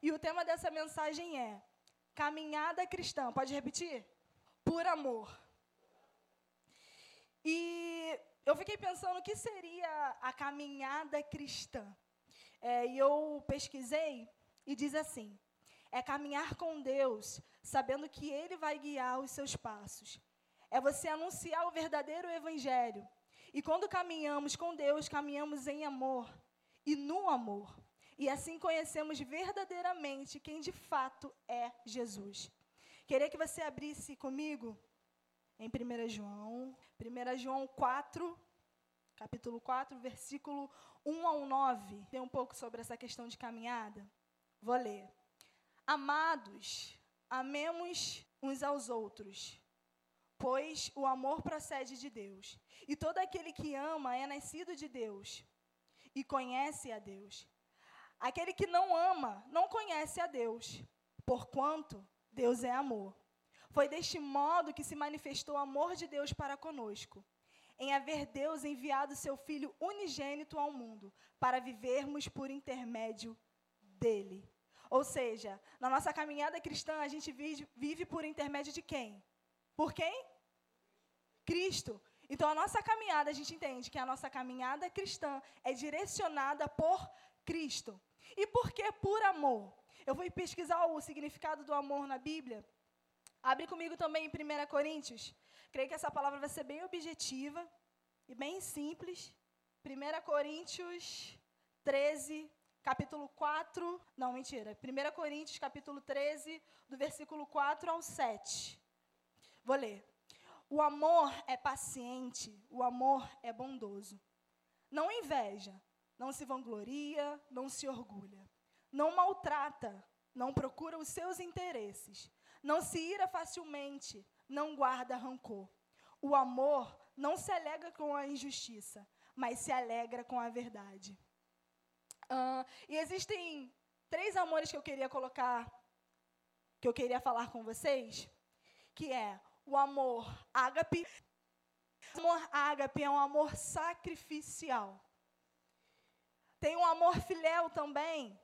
e o tema dessa mensagem é Caminhada Cristã. Pode repetir? Por amor. E eu fiquei pensando o que seria a caminhada cristã. É, e eu pesquisei e diz assim: é caminhar com Deus, sabendo que Ele vai guiar os seus passos. É você anunciar o verdadeiro Evangelho. E quando caminhamos com Deus, caminhamos em amor e no amor. E assim conhecemos verdadeiramente quem de fato é Jesus. Queria que você abrisse comigo em 1 João, 1 João 4, capítulo 4, versículo 1 ao 9. Tem um pouco sobre essa questão de caminhada. Vou ler. Amados, amemos uns aos outros, pois o amor procede de Deus. E todo aquele que ama é nascido de Deus e conhece a Deus. Aquele que não ama não conhece a Deus, porquanto Deus é amor. Foi deste modo que se manifestou o amor de Deus para conosco, em haver Deus enviado seu Filho unigênito ao mundo, para vivermos por intermédio dele. Ou seja, na nossa caminhada cristã, a gente vive, vive por intermédio de quem? Por quem? Cristo. Então, a nossa caminhada, a gente entende que a nossa caminhada cristã é direcionada por Cristo. E por que por amor? Eu vou pesquisar o significado do amor na Bíblia. Abre comigo também em 1 Coríntios. Creio que essa palavra vai ser bem objetiva e bem simples. 1 Coríntios 13, capítulo 4, não, mentira, 1 Coríntios, capítulo 13, do versículo 4 ao 7. Vou ler. O amor é paciente, o amor é bondoso. Não inveja, não se vangloria, não se orgulha. Não maltrata, não procura os seus interesses. Não se ira facilmente, não guarda rancor. O amor não se alegra com a injustiça, mas se alegra com a verdade. Uh, e existem três amores que eu queria colocar, que eu queria falar com vocês, que é o amor ágape. O amor ágape é um amor sacrificial. Tem um amor filéu também,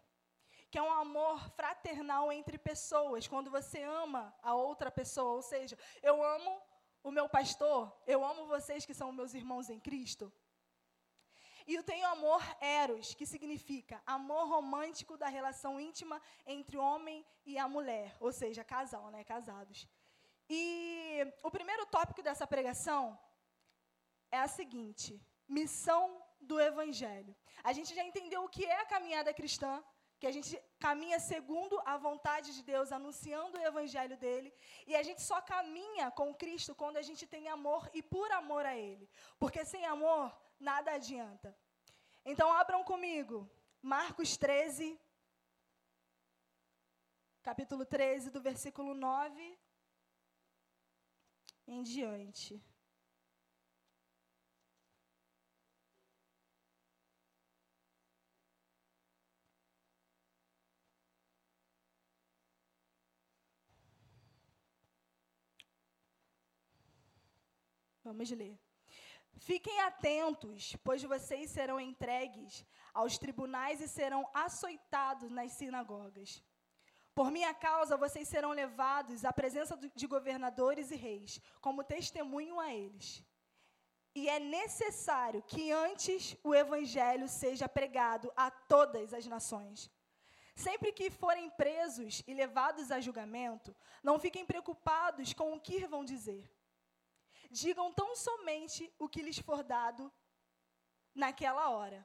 que é um amor fraternal entre pessoas, quando você ama a outra pessoa, ou seja, eu amo o meu pastor, eu amo vocês que são meus irmãos em Cristo. E tem o amor eros, que significa amor romântico da relação íntima entre o homem e a mulher, ou seja, casal, né, casados. E o primeiro tópico dessa pregação é a seguinte: missão do evangelho. A gente já entendeu o que é a caminhada cristã, que a gente caminha segundo a vontade de Deus, anunciando o evangelho dele, e a gente só caminha com Cristo quando a gente tem amor e por amor a ele. Porque sem amor nada adianta. Então abram comigo, Marcos 13, capítulo 13, do versículo 9 em diante. Vamos ler. Fiquem atentos, pois vocês serão entregues aos tribunais e serão açoitados nas sinagogas. Por minha causa, vocês serão levados à presença de governadores e reis, como testemunho a eles. E é necessário que antes o evangelho seja pregado a todas as nações. Sempre que forem presos e levados a julgamento, não fiquem preocupados com o que vão dizer digam tão somente o que lhes for dado naquela hora.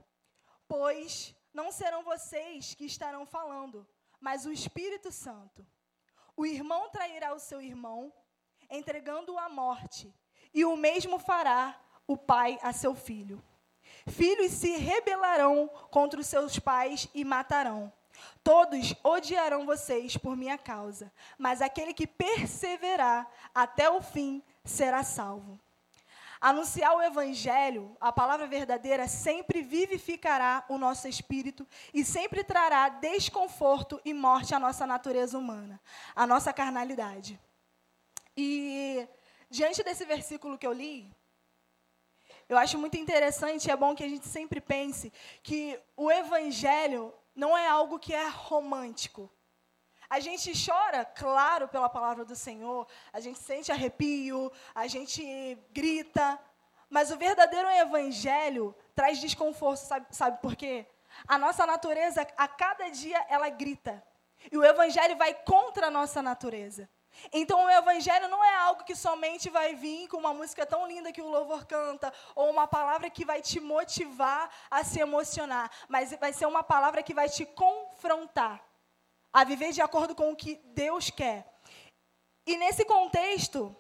Pois não serão vocês que estarão falando, mas o Espírito Santo. O irmão trairá o seu irmão, entregando-o à morte, e o mesmo fará o pai a seu filho. Filhos se rebelarão contra os seus pais e matarão. Todos odiarão vocês por minha causa, mas aquele que perseverar até o fim será salvo. Anunciar o Evangelho, a palavra verdadeira, sempre vivificará o nosso espírito e sempre trará desconforto e morte à nossa natureza humana, à nossa carnalidade. E, diante desse versículo que eu li, eu acho muito interessante e é bom que a gente sempre pense que o Evangelho não é algo que é romântico. A gente chora, claro, pela palavra do Senhor, a gente sente arrepio, a gente grita, mas o verdadeiro evangelho traz desconforto, sabe, sabe por quê? A nossa natureza, a cada dia, ela grita. E o evangelho vai contra a nossa natureza. Então, o evangelho não é algo que somente vai vir com uma música tão linda que o louvor canta, ou uma palavra que vai te motivar a se emocionar, mas vai ser uma palavra que vai te confrontar a viver de acordo com o que Deus quer. E nesse contexto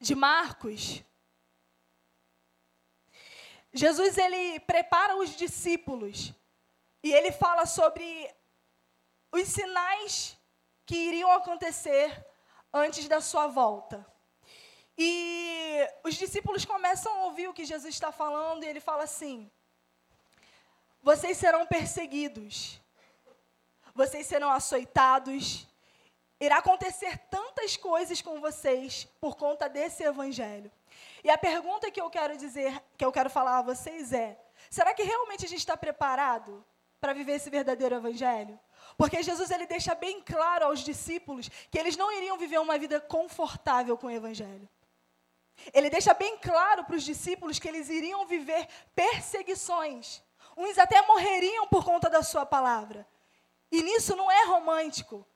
de Marcos, Jesus ele prepara os discípulos e ele fala sobre os sinais que iriam acontecer antes da sua volta. E os discípulos começam a ouvir o que Jesus está falando e ele fala assim: Vocês serão perseguidos, vocês serão açoitados, irá acontecer tantas coisas com vocês por conta desse evangelho. E a pergunta que eu quero dizer, que eu quero falar a vocês é: será que realmente a gente está preparado para viver esse verdadeiro evangelho? Porque Jesus ele deixa bem claro aos discípulos que eles não iriam viver uma vida confortável com o evangelho. Ele deixa bem claro para os discípulos que eles iriam viver perseguições. Uns até morreriam por conta da sua palavra. E nisso não é romântico.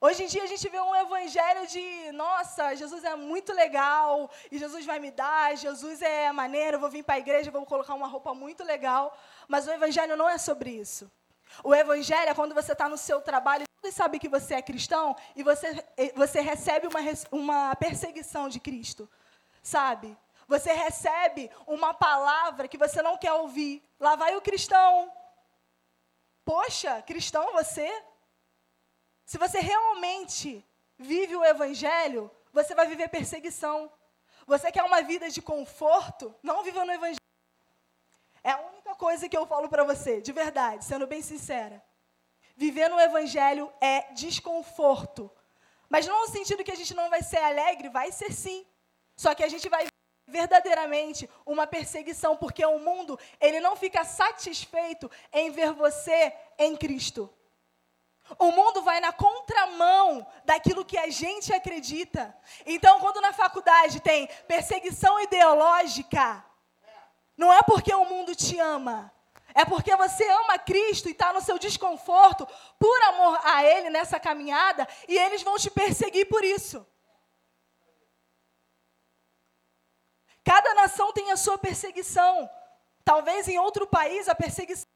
Hoje em dia a gente vê um evangelho de, nossa, Jesus é muito legal, e Jesus vai me dar, Jesus é maneiro, vou vir para a igreja, vou colocar uma roupa muito legal. Mas o evangelho não é sobre isso. O evangelho é quando você está no seu trabalho todos sabem que você é cristão e você, você recebe uma, uma perseguição de Cristo, sabe? Você recebe uma palavra que você não quer ouvir. Lá vai o cristão. Poxa, cristão você? Se você realmente vive o evangelho, você vai viver perseguição. Você quer uma vida de conforto? Não viva no evangelho. É a única coisa que eu falo para você, de verdade, sendo bem sincera. Viver no evangelho é desconforto. Mas não no sentido que a gente não vai ser alegre, vai ser sim. Só que a gente vai verdadeiramente uma perseguição, porque o mundo, ele não fica satisfeito em ver você em Cristo. O mundo vai na contramão daquilo que a gente acredita. Então, quando na faculdade tem perseguição ideológica, não é porque o mundo te ama. É porque você ama Cristo e está no seu desconforto por amor a Ele nessa caminhada e eles vão te perseguir por isso. Cada nação tem a sua perseguição. Talvez em outro país a perseguição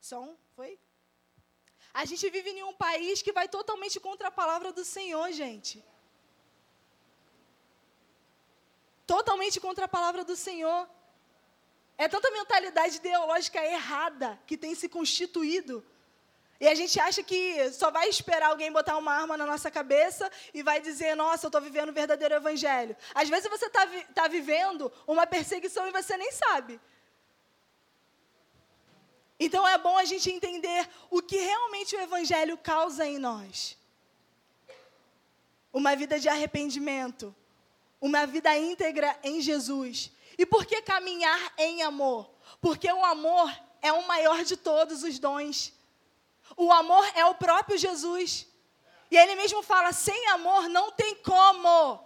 Som, foi? A gente vive em um país que vai totalmente contra a palavra do Senhor, gente. Totalmente contra a palavra do Senhor. É tanta mentalidade ideológica errada que tem se constituído. E a gente acha que só vai esperar alguém botar uma arma na nossa cabeça e vai dizer, nossa, eu estou vivendo o verdadeiro evangelho. Às vezes você está tá vivendo uma perseguição e você nem sabe. Então é bom a gente entender o que realmente o Evangelho causa em nós. Uma vida de arrependimento, uma vida íntegra em Jesus. E por que caminhar em amor? Porque o amor é o maior de todos os dons. O amor é o próprio Jesus. E ele mesmo fala: sem amor não tem como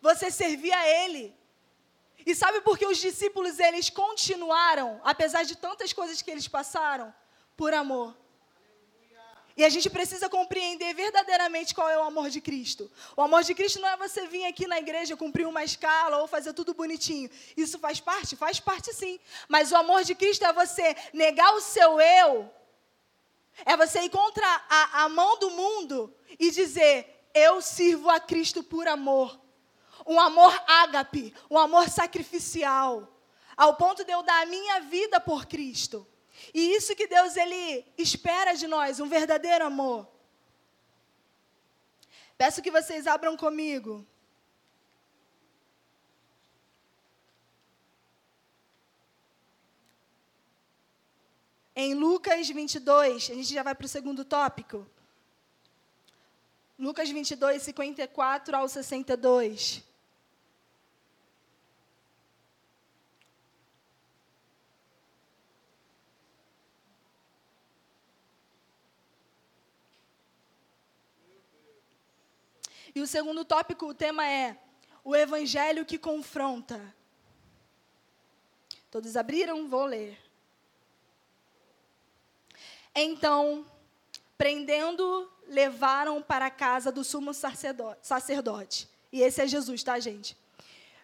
você servir a Ele. E sabe por que os discípulos eles continuaram, apesar de tantas coisas que eles passaram? Por amor. E a gente precisa compreender verdadeiramente qual é o amor de Cristo. O amor de Cristo não é você vir aqui na igreja cumprir uma escala ou fazer tudo bonitinho. Isso faz parte? Faz parte sim. Mas o amor de Cristo é você negar o seu eu, é você ir contra a, a mão do mundo e dizer: Eu sirvo a Cristo por amor um amor ágape, um amor sacrificial, ao ponto de eu dar a minha vida por Cristo. E isso que Deus ele espera de nós, um verdadeiro amor. Peço que vocês abram comigo. em Lucas 22, a gente já vai para o segundo tópico. Lucas 22, 54 ao 62. E o segundo tópico, o tema é o evangelho que confronta. Todos abriram? Vou ler. Então, prendendo, levaram para a casa do sumo sacerdote. E esse é Jesus, tá, gente?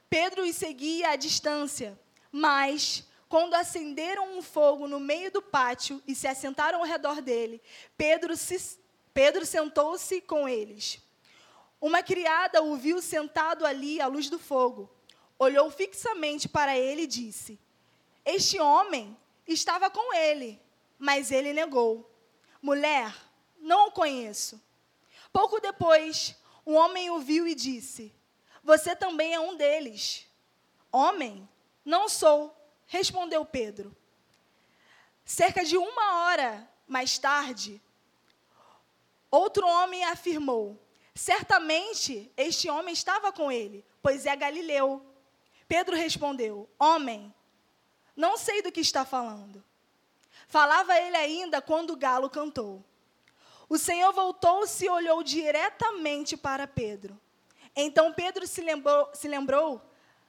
Pedro os seguia à distância, mas quando acenderam um fogo no meio do pátio e se assentaram ao redor dele, Pedro, se, Pedro sentou-se com eles. Uma criada o viu sentado ali à luz do fogo. Olhou fixamente para ele e disse: Este homem estava com ele. Mas ele negou: Mulher, não o conheço. Pouco depois, um homem o viu e disse: Você também é um deles. Homem, não sou, respondeu Pedro. Cerca de uma hora mais tarde, outro homem afirmou: Certamente este homem estava com ele, pois é Galileu. Pedro respondeu: Homem, não sei do que está falando. Falava ele ainda quando o galo cantou. O Senhor voltou-se e olhou diretamente para Pedro. Então Pedro se lembrou, se lembrou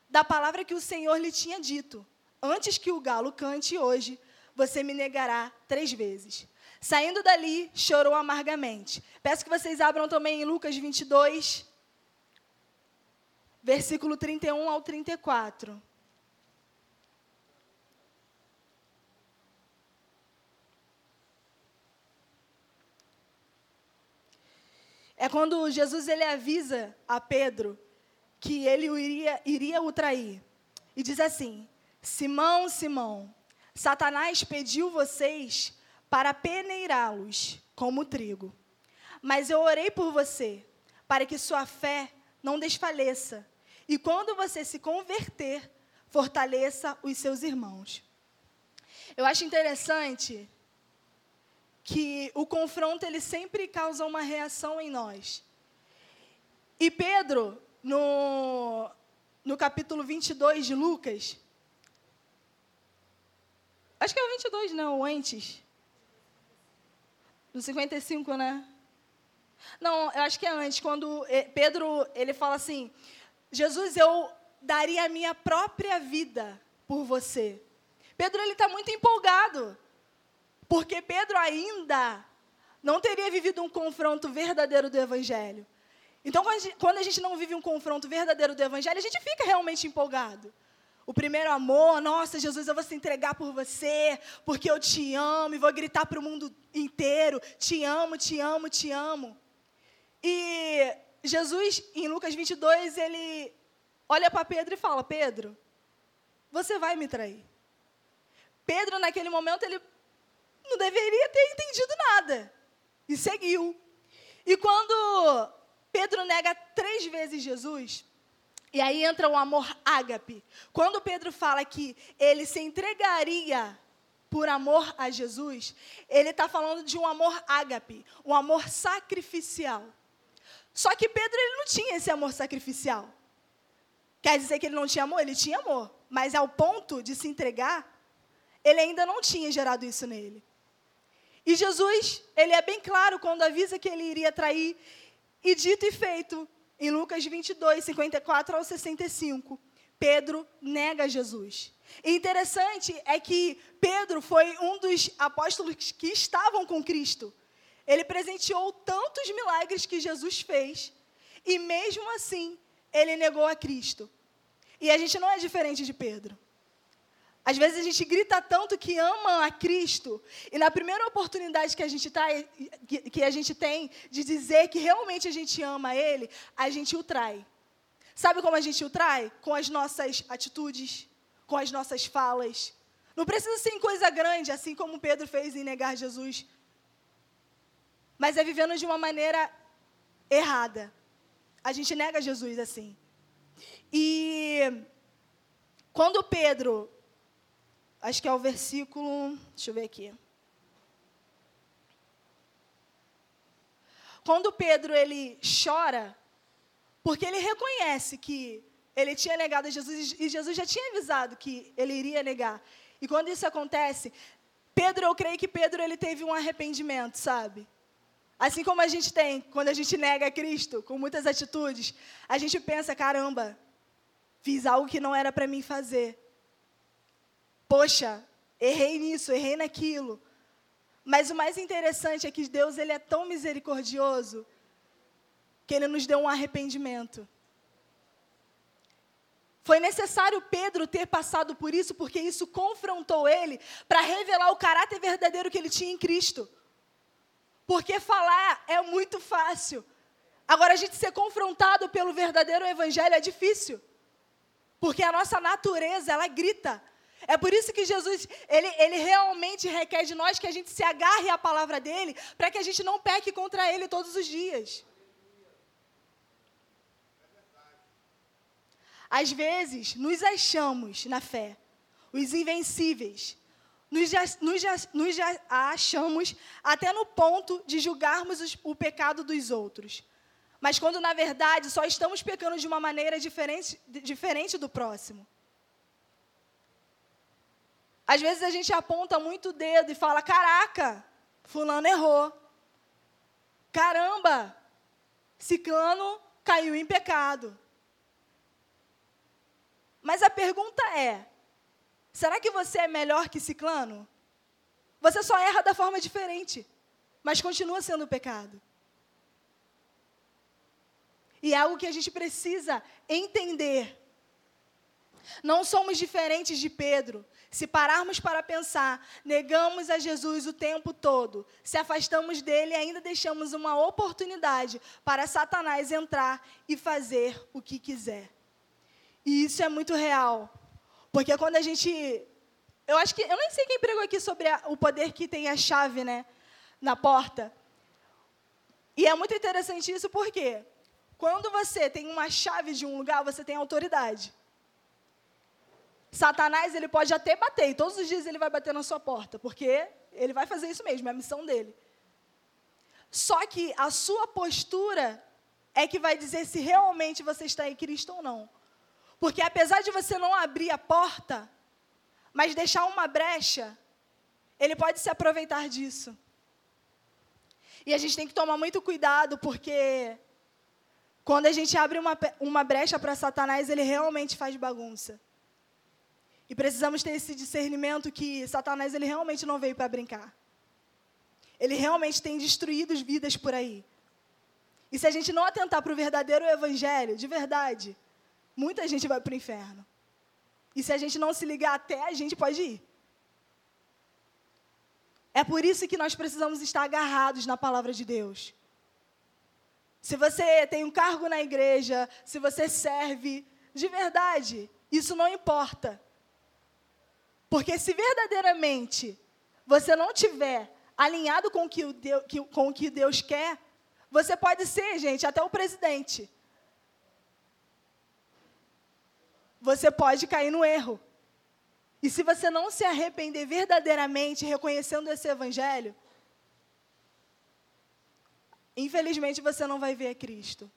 da palavra que o Senhor lhe tinha dito: Antes que o galo cante hoje, você me negará três vezes. Saindo dali, chorou amargamente. Peço que vocês abram também em Lucas 22, versículo 31 ao 34. É quando Jesus ele avisa a Pedro que ele iria, iria o trair. E diz assim: Simão, Simão, Satanás pediu vocês para peneirá-los como trigo. Mas eu orei por você, para que sua fé não desfaleça. E quando você se converter, fortaleça os seus irmãos. Eu acho interessante que o confronto ele sempre causa uma reação em nós. E Pedro, no, no capítulo 22 de Lucas, acho que é o 22, não, antes. No 55, né? Não, eu acho que é antes, quando eh, Pedro ele fala assim: Jesus, eu daria a minha própria vida por você. Pedro ele está muito empolgado, porque Pedro ainda não teria vivido um confronto verdadeiro do Evangelho. Então, quando a gente não vive um confronto verdadeiro do Evangelho, a gente fica realmente empolgado. O primeiro amor, nossa, Jesus, eu vou se entregar por você, porque eu te amo e vou gritar para o mundo inteiro: te amo, te amo, te amo. E Jesus, em Lucas 22, ele olha para Pedro e fala: Pedro, você vai me trair. Pedro, naquele momento, ele não deveria ter entendido nada. E seguiu. E quando Pedro nega três vezes Jesus, e aí entra o amor ágape. Quando Pedro fala que ele se entregaria por amor a Jesus, ele está falando de um amor ágape, um amor sacrificial. Só que Pedro ele não tinha esse amor sacrificial. Quer dizer que ele não tinha amor? Ele tinha amor. Mas ao ponto de se entregar, ele ainda não tinha gerado isso nele. E Jesus, ele é bem claro quando avisa que ele iria trair. E dito e feito, em Lucas 22, 54 ao 65, Pedro nega Jesus. E interessante é que Pedro foi um dos apóstolos que estavam com Cristo. Ele presenteou tantos milagres que Jesus fez, e mesmo assim, ele negou a Cristo. E a gente não é diferente de Pedro. Às vezes a gente grita tanto que ama a Cristo, e na primeira oportunidade que a gente, tá, que a gente tem de dizer que realmente a gente ama Ele, a gente o trai. Sabe como a gente o trai? Com as nossas atitudes, com as nossas falas. Não precisa ser em coisa grande, assim como Pedro fez em negar Jesus. Mas é vivendo de uma maneira errada. A gente nega Jesus assim. E quando Pedro acho que é o versículo, deixa eu ver aqui. Quando Pedro ele chora, porque ele reconhece que ele tinha negado a Jesus e Jesus já tinha avisado que ele iria negar. E quando isso acontece, Pedro, eu creio que Pedro ele teve um arrependimento, sabe? Assim como a gente tem quando a gente nega Cristo com muitas atitudes, a gente pensa, caramba, fiz algo que não era para mim fazer. Poxa, errei nisso, errei naquilo. Mas o mais interessante é que Deus ele é tão misericordioso que ele nos deu um arrependimento. Foi necessário Pedro ter passado por isso, porque isso confrontou ele para revelar o caráter verdadeiro que ele tinha em Cristo. Porque falar é muito fácil. Agora, a gente ser confrontado pelo verdadeiro evangelho é difícil. Porque a nossa natureza, ela grita. É por isso que Jesus, ele, ele realmente requer de nós que a gente se agarre à palavra dele, para que a gente não peque contra ele todos os dias. Às vezes, nos achamos na fé, os invencíveis. Nos, nos, nos achamos até no ponto de julgarmos os, o pecado dos outros. Mas quando, na verdade, só estamos pecando de uma maneira diferente, diferente do próximo. Às vezes a gente aponta muito o dedo e fala: caraca, Fulano errou. Caramba, Ciclano caiu em pecado. Mas a pergunta é: será que você é melhor que Ciclano? Você só erra da forma diferente, mas continua sendo pecado. E é algo que a gente precisa entender. Não somos diferentes de Pedro. Se pararmos para pensar, negamos a Jesus o tempo todo, se afastamos dele e ainda deixamos uma oportunidade para Satanás entrar e fazer o que quiser. E isso é muito real. Porque quando a gente. Eu acho que. Eu nem sei quem pregou aqui sobre a, o poder que tem a chave, né? Na porta. E é muito interessante isso porque quando você tem uma chave de um lugar, você tem autoridade. Satanás, ele pode até bater, e todos os dias ele vai bater na sua porta, porque ele vai fazer isso mesmo, é a missão dele. Só que a sua postura é que vai dizer se realmente você está em Cristo ou não. Porque apesar de você não abrir a porta, mas deixar uma brecha, ele pode se aproveitar disso. E a gente tem que tomar muito cuidado, porque quando a gente abre uma, uma brecha para Satanás, ele realmente faz bagunça. E precisamos ter esse discernimento que Satanás ele realmente não veio para brincar. Ele realmente tem destruído vidas por aí. E se a gente não atentar para o verdadeiro evangelho, de verdade, muita gente vai para o inferno. E se a gente não se ligar até, a gente pode ir. É por isso que nós precisamos estar agarrados na palavra de Deus. Se você tem um cargo na igreja, se você serve, de verdade, isso não importa. Porque se verdadeiramente você não tiver alinhado com o que, Deus, com o que Deus quer, você pode ser, gente, até o presidente. você pode cair no erro. E se você não se arrepender verdadeiramente, reconhecendo esse evangelho, infelizmente você não vai ver Cristo.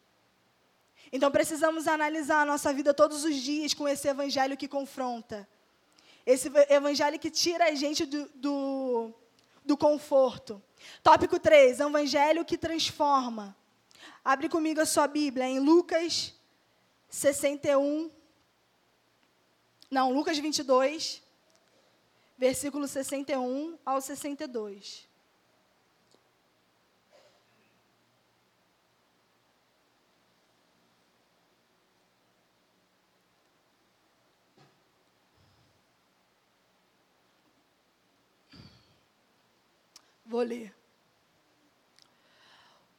Então precisamos analisar a nossa vida todos os dias com esse evangelho que confronta. Esse evangelho que tira a gente do, do, do conforto. Tópico 3, evangelho que transforma. Abre comigo a sua Bíblia em Lucas 61, não, Lucas 22, versículo 61 ao 62. Vou ler.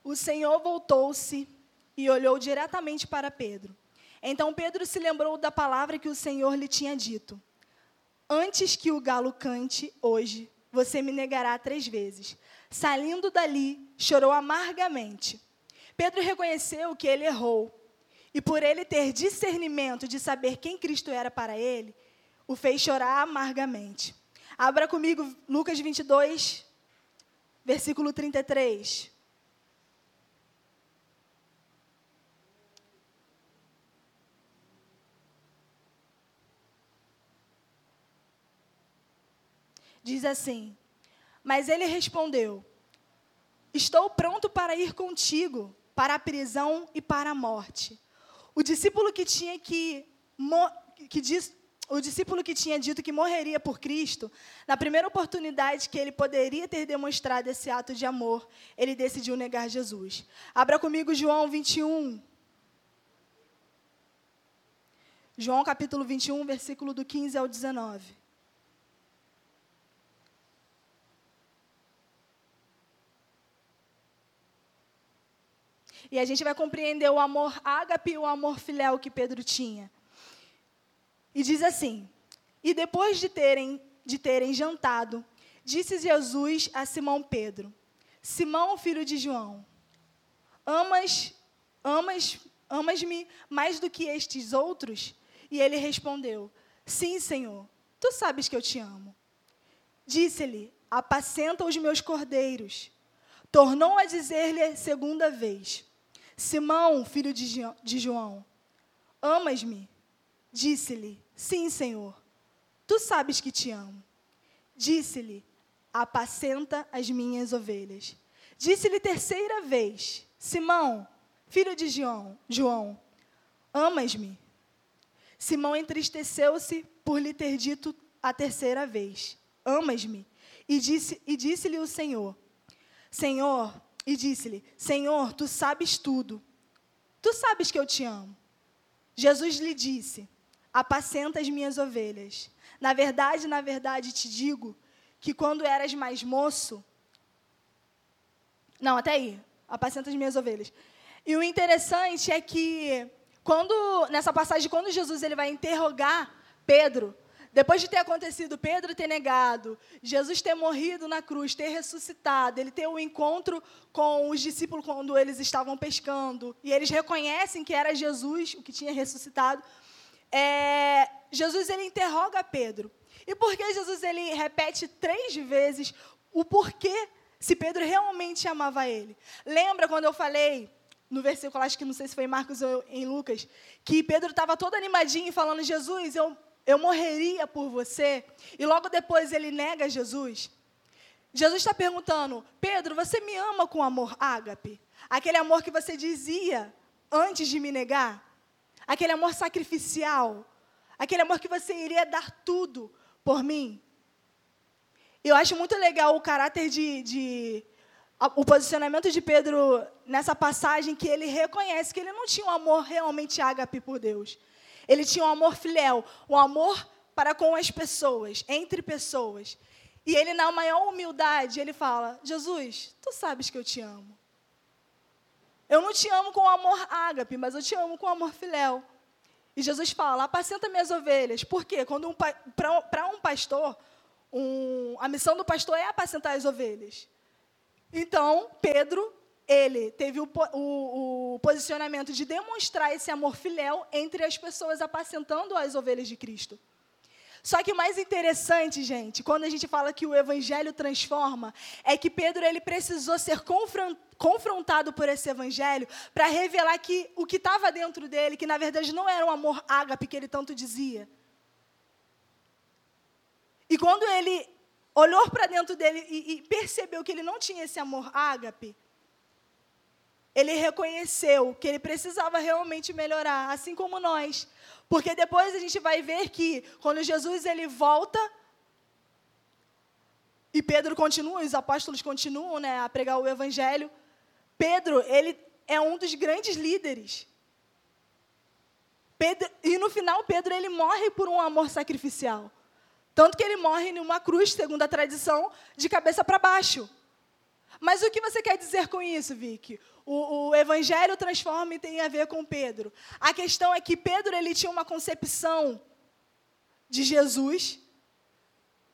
O Senhor voltou-se e olhou diretamente para Pedro. Então Pedro se lembrou da palavra que o Senhor lhe tinha dito: Antes que o galo cante hoje, você me negará três vezes. Saindo dali, chorou amargamente. Pedro reconheceu que ele errou. E por ele ter discernimento de saber quem Cristo era para ele, o fez chorar amargamente. Abra comigo Lucas 22, versículo 33. Diz assim: Mas ele respondeu: Estou pronto para ir contigo para a prisão e para a morte. O discípulo que tinha que, que, diz, o discípulo que tinha dito que morreria por Cristo, na primeira oportunidade que ele poderia ter demonstrado esse ato de amor, ele decidiu negar Jesus. Abra comigo João 21. João capítulo 21, versículo do 15 ao 19. E a gente vai compreender o amor ágape e o amor filéu que Pedro tinha. E diz assim: E depois de terem, de terem jantado, disse Jesus a Simão Pedro: Simão, filho de João, amas, amas, amas-me mais do que estes outros? E ele respondeu: Sim, Senhor, tu sabes que eu te amo. Disse-lhe: Apacenta os meus cordeiros. Tornou a dizer-lhe segunda vez: Simão, filho de João, amas-me? Disse-lhe: Sim, Senhor, tu sabes que te amo. Disse-lhe: Apacenta as minhas ovelhas. Disse-lhe terceira vez: Simão, filho de João, João amas-me? Simão entristeceu-se por lhe ter dito a terceira vez: Amas-me? E disse-lhe e disse o Senhor: Senhor, e disse-lhe: Senhor, tu sabes tudo. Tu sabes que eu te amo. Jesus lhe disse: apacenta as minhas ovelhas. Na verdade, na verdade te digo que quando eras mais moço. Não, até aí. Apacenta as minhas ovelhas. E o interessante é que quando nessa passagem quando Jesus ele vai interrogar Pedro, depois de ter acontecido Pedro ter negado, Jesus ter morrido na cruz, ter ressuscitado, ele ter o um encontro com os discípulos quando eles estavam pescando, e eles reconhecem que era Jesus o que tinha ressuscitado é, Jesus ele interroga Pedro. E por que Jesus ele repete três vezes o porquê se Pedro realmente amava ele? Lembra quando eu falei no versículo, acho que não sei se foi em Marcos ou em Lucas, que Pedro estava todo animadinho falando: Jesus, eu, eu morreria por você. E logo depois ele nega Jesus. Jesus está perguntando: Pedro, você me ama com amor ágape? Aquele amor que você dizia antes de me negar? Aquele amor sacrificial, aquele amor que você iria dar tudo por mim. Eu acho muito legal o caráter de, de o posicionamento de Pedro nessa passagem que ele reconhece que ele não tinha um amor realmente ágape por Deus. Ele tinha um amor filéu, um amor para com as pessoas, entre pessoas. E ele, na maior humildade, ele fala: Jesus, tu sabes que eu te amo. Eu não te amo com amor ágape, mas eu te amo com amor filéu. E Jesus fala: apacenta minhas ovelhas. Por quê? Quando um, para um pastor, um, a missão do pastor é apacentar as ovelhas. Então, Pedro, ele teve o, o, o posicionamento de demonstrar esse amor filéu entre as pessoas apacentando as ovelhas de Cristo. Só que o mais interessante, gente, quando a gente fala que o evangelho transforma, é que Pedro ele precisou ser confrontado por esse evangelho para revelar que o que estava dentro dele, que na verdade não era um amor ágape que ele tanto dizia. E quando ele olhou para dentro dele e, e percebeu que ele não tinha esse amor ágape, ele reconheceu que ele precisava realmente melhorar, assim como nós. Porque depois a gente vai ver que quando Jesus ele volta e Pedro continua, os apóstolos continuam, né, a pregar o evangelho. Pedro, ele é um dos grandes líderes. Pedro, e no final Pedro ele morre por um amor sacrificial. Tanto que ele morre numa cruz, segundo a tradição, de cabeça para baixo. Mas o que você quer dizer com isso, Vicky? O, o, evangelho transforma e tem a ver com Pedro. A questão é que Pedro ele tinha uma concepção de Jesus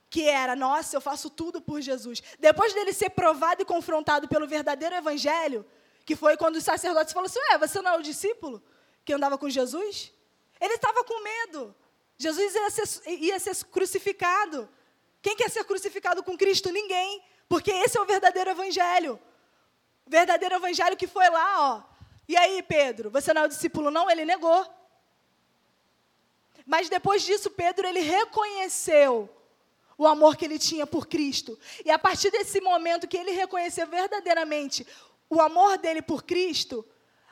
que era, nossa, eu faço tudo por Jesus. Depois dele ser provado e confrontado pelo verdadeiro evangelho, que foi quando os sacerdotes falaram assim: Ué, você não é o discípulo que andava com Jesus? Ele estava com medo. Jesus ia ser, ia ser crucificado. Quem quer ser crucificado com Cristo? Ninguém. Porque esse é o verdadeiro evangelho. Verdadeiro evangelho que foi lá, ó. E aí, Pedro, você não é o discípulo, não? Ele negou. Mas depois disso, Pedro, ele reconheceu o amor que ele tinha por Cristo. E a partir desse momento que ele reconheceu verdadeiramente o amor dele por Cristo,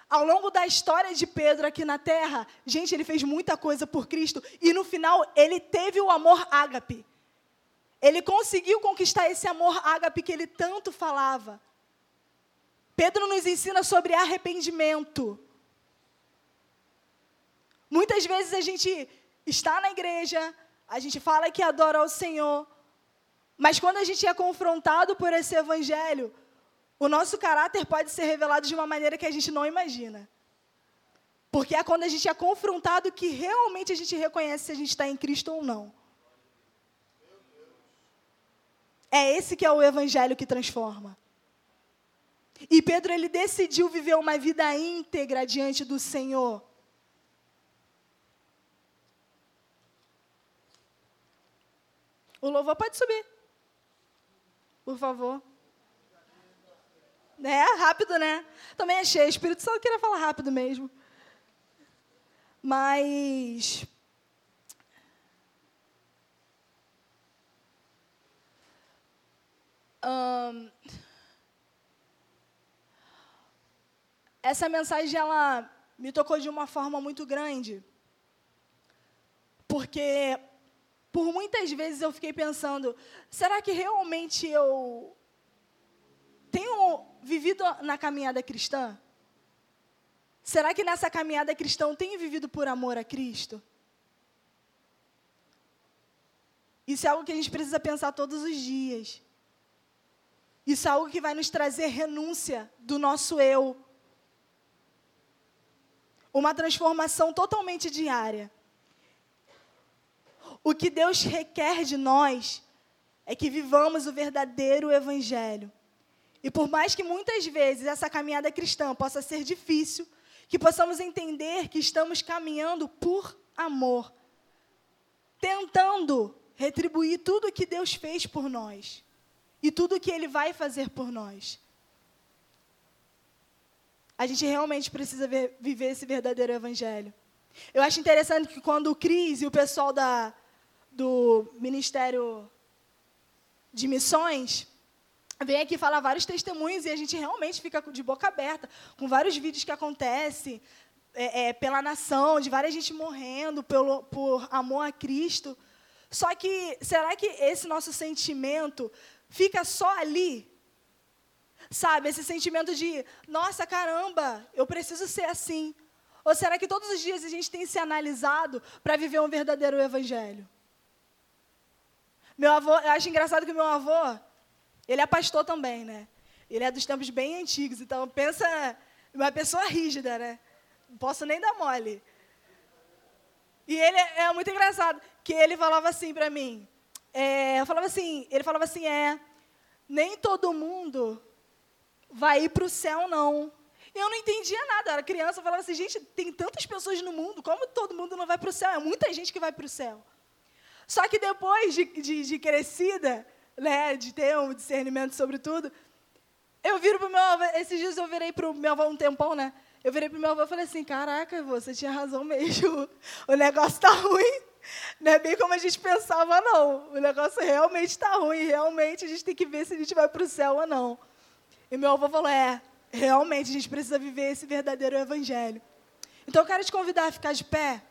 ao longo da história de Pedro aqui na terra, gente, ele fez muita coisa por Cristo e no final ele teve o amor ágape. Ele conseguiu conquistar esse amor ágape que ele tanto falava. Pedro nos ensina sobre arrependimento. Muitas vezes a gente está na igreja, a gente fala que adora ao Senhor, mas quando a gente é confrontado por esse evangelho, o nosso caráter pode ser revelado de uma maneira que a gente não imagina. Porque é quando a gente é confrontado que realmente a gente reconhece se a gente está em Cristo ou não. É esse que é o evangelho que transforma. E Pedro ele decidiu viver uma vida íntegra diante do Senhor. O louvor pode subir. Por favor. É, rápido, né? Também achei. O Espírito Santo queria falar rápido mesmo. Mas. Um, essa mensagem ela me tocou de uma forma muito grande, porque por muitas vezes eu fiquei pensando: será que realmente eu tenho vivido na caminhada cristã? Será que nessa caminhada cristã eu tenho vivido por amor a Cristo? Isso é algo que a gente precisa pensar todos os dias. Isso é algo que vai nos trazer renúncia do nosso eu. Uma transformação totalmente diária. O que Deus requer de nós é que vivamos o verdadeiro Evangelho. E por mais que muitas vezes essa caminhada cristã possa ser difícil, que possamos entender que estamos caminhando por amor, tentando retribuir tudo o que Deus fez por nós e tudo o que Ele vai fazer por nós. A gente realmente precisa ver, viver esse verdadeiro evangelho. Eu acho interessante que quando o Cris e o pessoal da, do Ministério de Missões vem aqui falar vários testemunhos e a gente realmente fica de boca aberta com vários vídeos que acontecem é, é, pela nação, de várias gente morrendo pelo, por amor a Cristo. Só que será que esse nosso sentimento fica só ali? Sabe, esse sentimento de, nossa, caramba, eu preciso ser assim. Ou será que todos os dias a gente tem se analisado para viver um verdadeiro evangelho? Meu avô, eu acho engraçado que meu avô, ele é pastor também, né? Ele é dos tempos bem antigos, então pensa uma pessoa rígida, né? Não posso nem dar mole. E ele é, muito engraçado, que ele falava assim para mim, é, eu falava assim, ele falava assim, é, nem todo mundo vai ir para o céu, não. Eu não entendia nada, eu era criança, eu falava assim, gente, tem tantas pessoas no mundo, como todo mundo não vai para o céu? É muita gente que vai para o céu. Só que depois de, de, de crescida, né, de ter um discernimento sobre tudo, eu viro pro meu avô, esses dias eu virei pro meu avô um tempão, né? Eu virei pro meu avô e falei assim, caraca, você tinha razão mesmo, o negócio tá ruim. Não é bem como a gente pensava, não. O negócio realmente está ruim, realmente a gente tem que ver se a gente vai para o céu ou não. E meu avô falou, é, realmente a gente precisa viver esse verdadeiro evangelho. Então eu quero te convidar a ficar de pé.